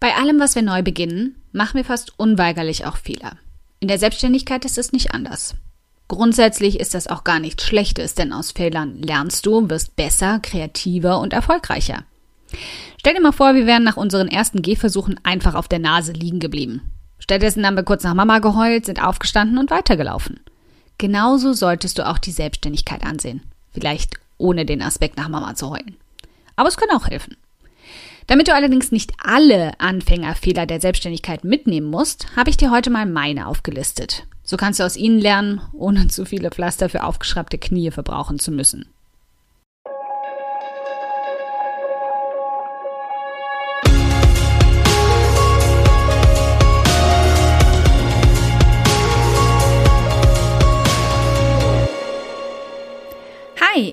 Bei allem, was wir neu beginnen, machen wir fast unweigerlich auch Fehler. In der Selbstständigkeit ist es nicht anders. Grundsätzlich ist das auch gar nichts Schlechtes, denn aus Fehlern lernst du, wirst besser, kreativer und erfolgreicher. Stell dir mal vor, wir wären nach unseren ersten Gehversuchen einfach auf der Nase liegen geblieben. Stattdessen haben wir kurz nach Mama geheult, sind aufgestanden und weitergelaufen. Genauso solltest du auch die Selbstständigkeit ansehen. Vielleicht ohne den Aspekt nach Mama zu heulen. Aber es kann auch helfen. Damit du allerdings nicht alle Anfängerfehler der Selbstständigkeit mitnehmen musst, habe ich dir heute mal meine aufgelistet. So kannst du aus ihnen lernen, ohne zu viele Pflaster für aufgeschraubte Knie verbrauchen zu müssen.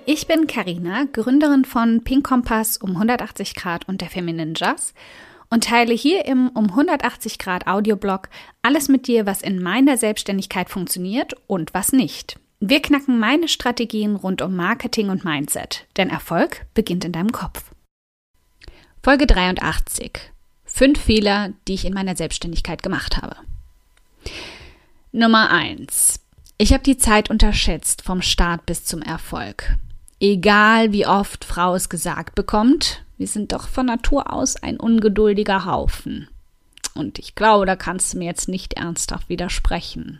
Ich bin Karina, Gründerin von Pink Kompass um 180 Grad und der Feminine Jazz und teile hier im um 180 Grad Audioblog alles mit dir, was in meiner Selbstständigkeit funktioniert und was nicht. Wir knacken meine Strategien rund um Marketing und Mindset, denn Erfolg beginnt in deinem Kopf. Folge 83. Fünf Fehler, die ich in meiner Selbstständigkeit gemacht habe. Nummer 1. Ich habe die Zeit unterschätzt vom Start bis zum Erfolg. Egal wie oft Frau es gesagt bekommt, wir sind doch von Natur aus ein ungeduldiger Haufen. Und ich glaube, da kannst du mir jetzt nicht ernsthaft widersprechen.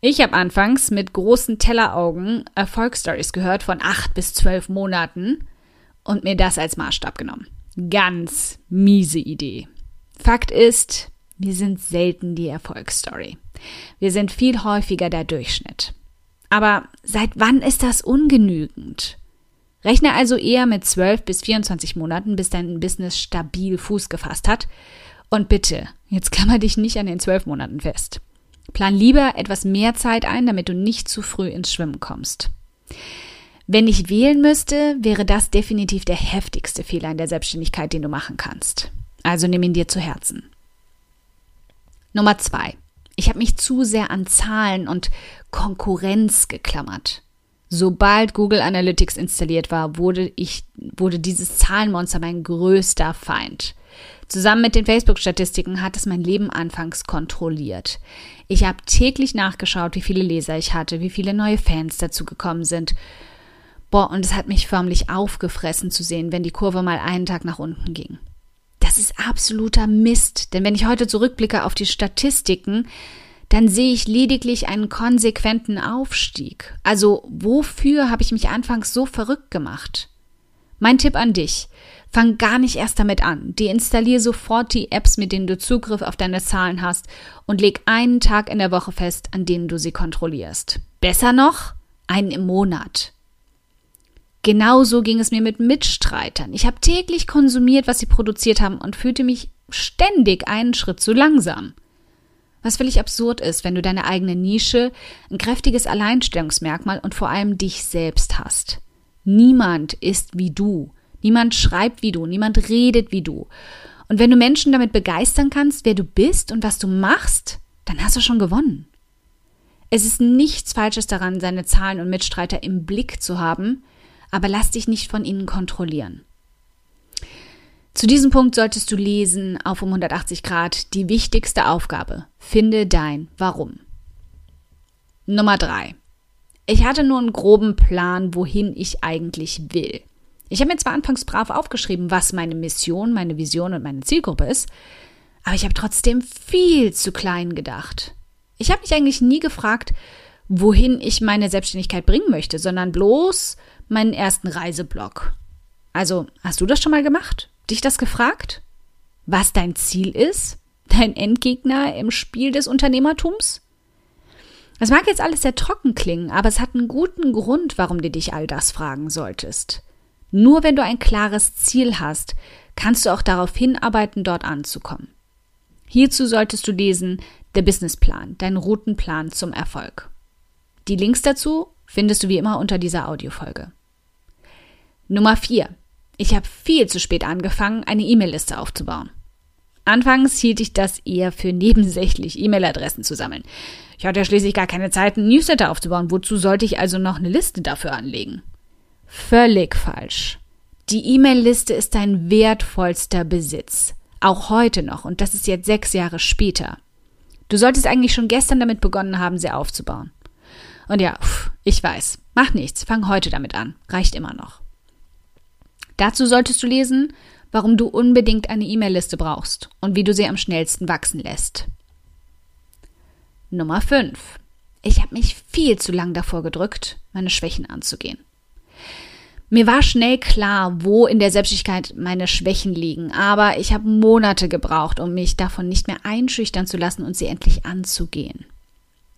Ich habe anfangs mit großen Telleraugen Erfolgsstories gehört von acht bis zwölf Monaten und mir das als Maßstab genommen. Ganz miese Idee. Fakt ist, wir sind selten die Erfolgsstory. Wir sind viel häufiger der Durchschnitt. Aber seit wann ist das ungenügend? Rechne also eher mit 12 bis 24 Monaten, bis dein Business stabil Fuß gefasst hat. Und bitte, jetzt klammer dich nicht an den 12 Monaten fest. Plan lieber etwas mehr Zeit ein, damit du nicht zu früh ins Schwimmen kommst. Wenn ich wählen müsste, wäre das definitiv der heftigste Fehler in der Selbstständigkeit, den du machen kannst. Also nimm ihn dir zu Herzen. Nummer zwei. Ich habe mich zu sehr an Zahlen und Konkurrenz geklammert. Sobald Google Analytics installiert war, wurde ich, wurde dieses Zahlenmonster mein größter Feind. Zusammen mit den Facebook-Statistiken hat es mein Leben anfangs kontrolliert. Ich habe täglich nachgeschaut, wie viele Leser ich hatte, wie viele neue Fans dazugekommen sind. Boah, und es hat mich förmlich aufgefressen zu sehen, wenn die Kurve mal einen Tag nach unten ging. Das ist absoluter Mist, denn wenn ich heute zurückblicke auf die Statistiken, dann sehe ich lediglich einen konsequenten Aufstieg. Also wofür habe ich mich anfangs so verrückt gemacht? Mein Tipp an dich. Fang gar nicht erst damit an. Deinstallier sofort die Apps, mit denen du Zugriff auf deine Zahlen hast und leg einen Tag in der Woche fest, an denen du sie kontrollierst. Besser noch, einen im Monat. Genauso ging es mir mit Mitstreitern. Ich habe täglich konsumiert, was sie produziert haben und fühlte mich ständig einen Schritt zu langsam. Was völlig absurd ist, wenn du deine eigene Nische, ein kräftiges Alleinstellungsmerkmal und vor allem dich selbst hast. Niemand ist wie du. Niemand schreibt wie du. Niemand redet wie du. Und wenn du Menschen damit begeistern kannst, wer du bist und was du machst, dann hast du schon gewonnen. Es ist nichts Falsches daran, seine Zahlen und Mitstreiter im Blick zu haben, aber lass dich nicht von ihnen kontrollieren. Zu diesem Punkt solltest du lesen auf um 180 Grad die wichtigste Aufgabe. Finde dein Warum. Nummer drei. Ich hatte nur einen groben Plan, wohin ich eigentlich will. Ich habe mir zwar anfangs brav aufgeschrieben, was meine Mission, meine Vision und meine Zielgruppe ist, aber ich habe trotzdem viel zu klein gedacht. Ich habe mich eigentlich nie gefragt, wohin ich meine Selbstständigkeit bringen möchte, sondern bloß, meinen ersten Reiseblog. Also, hast du das schon mal gemacht? Dich das gefragt? Was dein Ziel ist? Dein Endgegner im Spiel des Unternehmertums? Es mag jetzt alles sehr trocken klingen, aber es hat einen guten Grund, warum du dich all das fragen solltest. Nur wenn du ein klares Ziel hast, kannst du auch darauf hinarbeiten, dort anzukommen. Hierzu solltest du lesen der Businessplan, dein Routenplan zum Erfolg. Die Links dazu findest du wie immer unter dieser Audiofolge. Nummer 4. Ich habe viel zu spät angefangen, eine E-Mail-Liste aufzubauen. Anfangs hielt ich das eher für nebensächlich, E-Mail-Adressen zu sammeln. Ich hatte ja schließlich gar keine Zeit, einen Newsletter aufzubauen. Wozu sollte ich also noch eine Liste dafür anlegen? Völlig falsch. Die E-Mail-Liste ist dein wertvollster Besitz. Auch heute noch. Und das ist jetzt sechs Jahre später. Du solltest eigentlich schon gestern damit begonnen haben, sie aufzubauen. Und ja, ich weiß. Mach nichts. Fang heute damit an. Reicht immer noch. Dazu solltest du lesen, warum du unbedingt eine E-Mail-Liste brauchst und wie du sie am schnellsten wachsen lässt. Nummer 5. Ich habe mich viel zu lang davor gedrückt, meine Schwächen anzugehen. Mir war schnell klar, wo in der Selbstständigkeit meine Schwächen liegen, aber ich habe Monate gebraucht, um mich davon nicht mehr einschüchtern zu lassen und sie endlich anzugehen.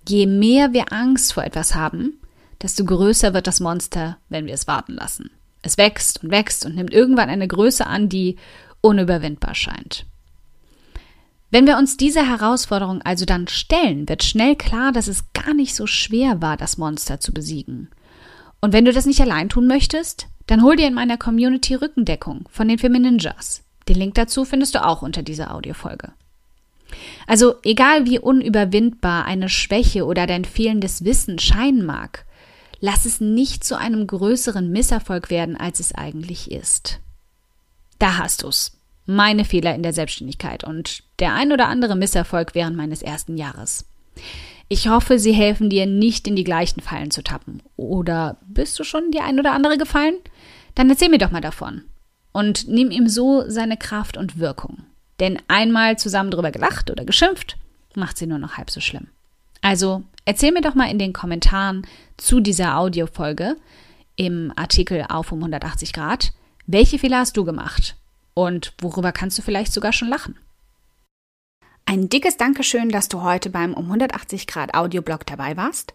Je mehr wir Angst vor etwas haben, desto größer wird das Monster, wenn wir es warten lassen. Es wächst und wächst und nimmt irgendwann eine Größe an, die unüberwindbar scheint. Wenn wir uns dieser Herausforderung also dann stellen, wird schnell klar, dass es gar nicht so schwer war, das Monster zu besiegen. Und wenn du das nicht allein tun möchtest, dann hol dir in meiner Community Rückendeckung von den Femininjas. Den Link dazu findest du auch unter dieser Audiofolge. Also egal wie unüberwindbar eine Schwäche oder dein fehlendes Wissen scheinen mag, lass es nicht zu einem größeren Misserfolg werden, als es eigentlich ist. Da hast du's. Meine Fehler in der Selbstständigkeit und der ein oder andere Misserfolg während meines ersten Jahres. Ich hoffe, sie helfen dir nicht in die gleichen Fallen zu tappen. Oder bist du schon die ein oder andere gefallen? Dann erzähl mir doch mal davon. Und nimm ihm so seine Kraft und Wirkung. Denn einmal zusammen drüber gelacht oder geschimpft, macht sie nur noch halb so schlimm. Also erzähl mir doch mal in den Kommentaren zu dieser Audiofolge im Artikel auf um 180 Grad, welche Fehler hast du gemacht und worüber kannst du vielleicht sogar schon lachen? Ein dickes Dankeschön, dass du heute beim um 180 Grad Audioblog dabei warst.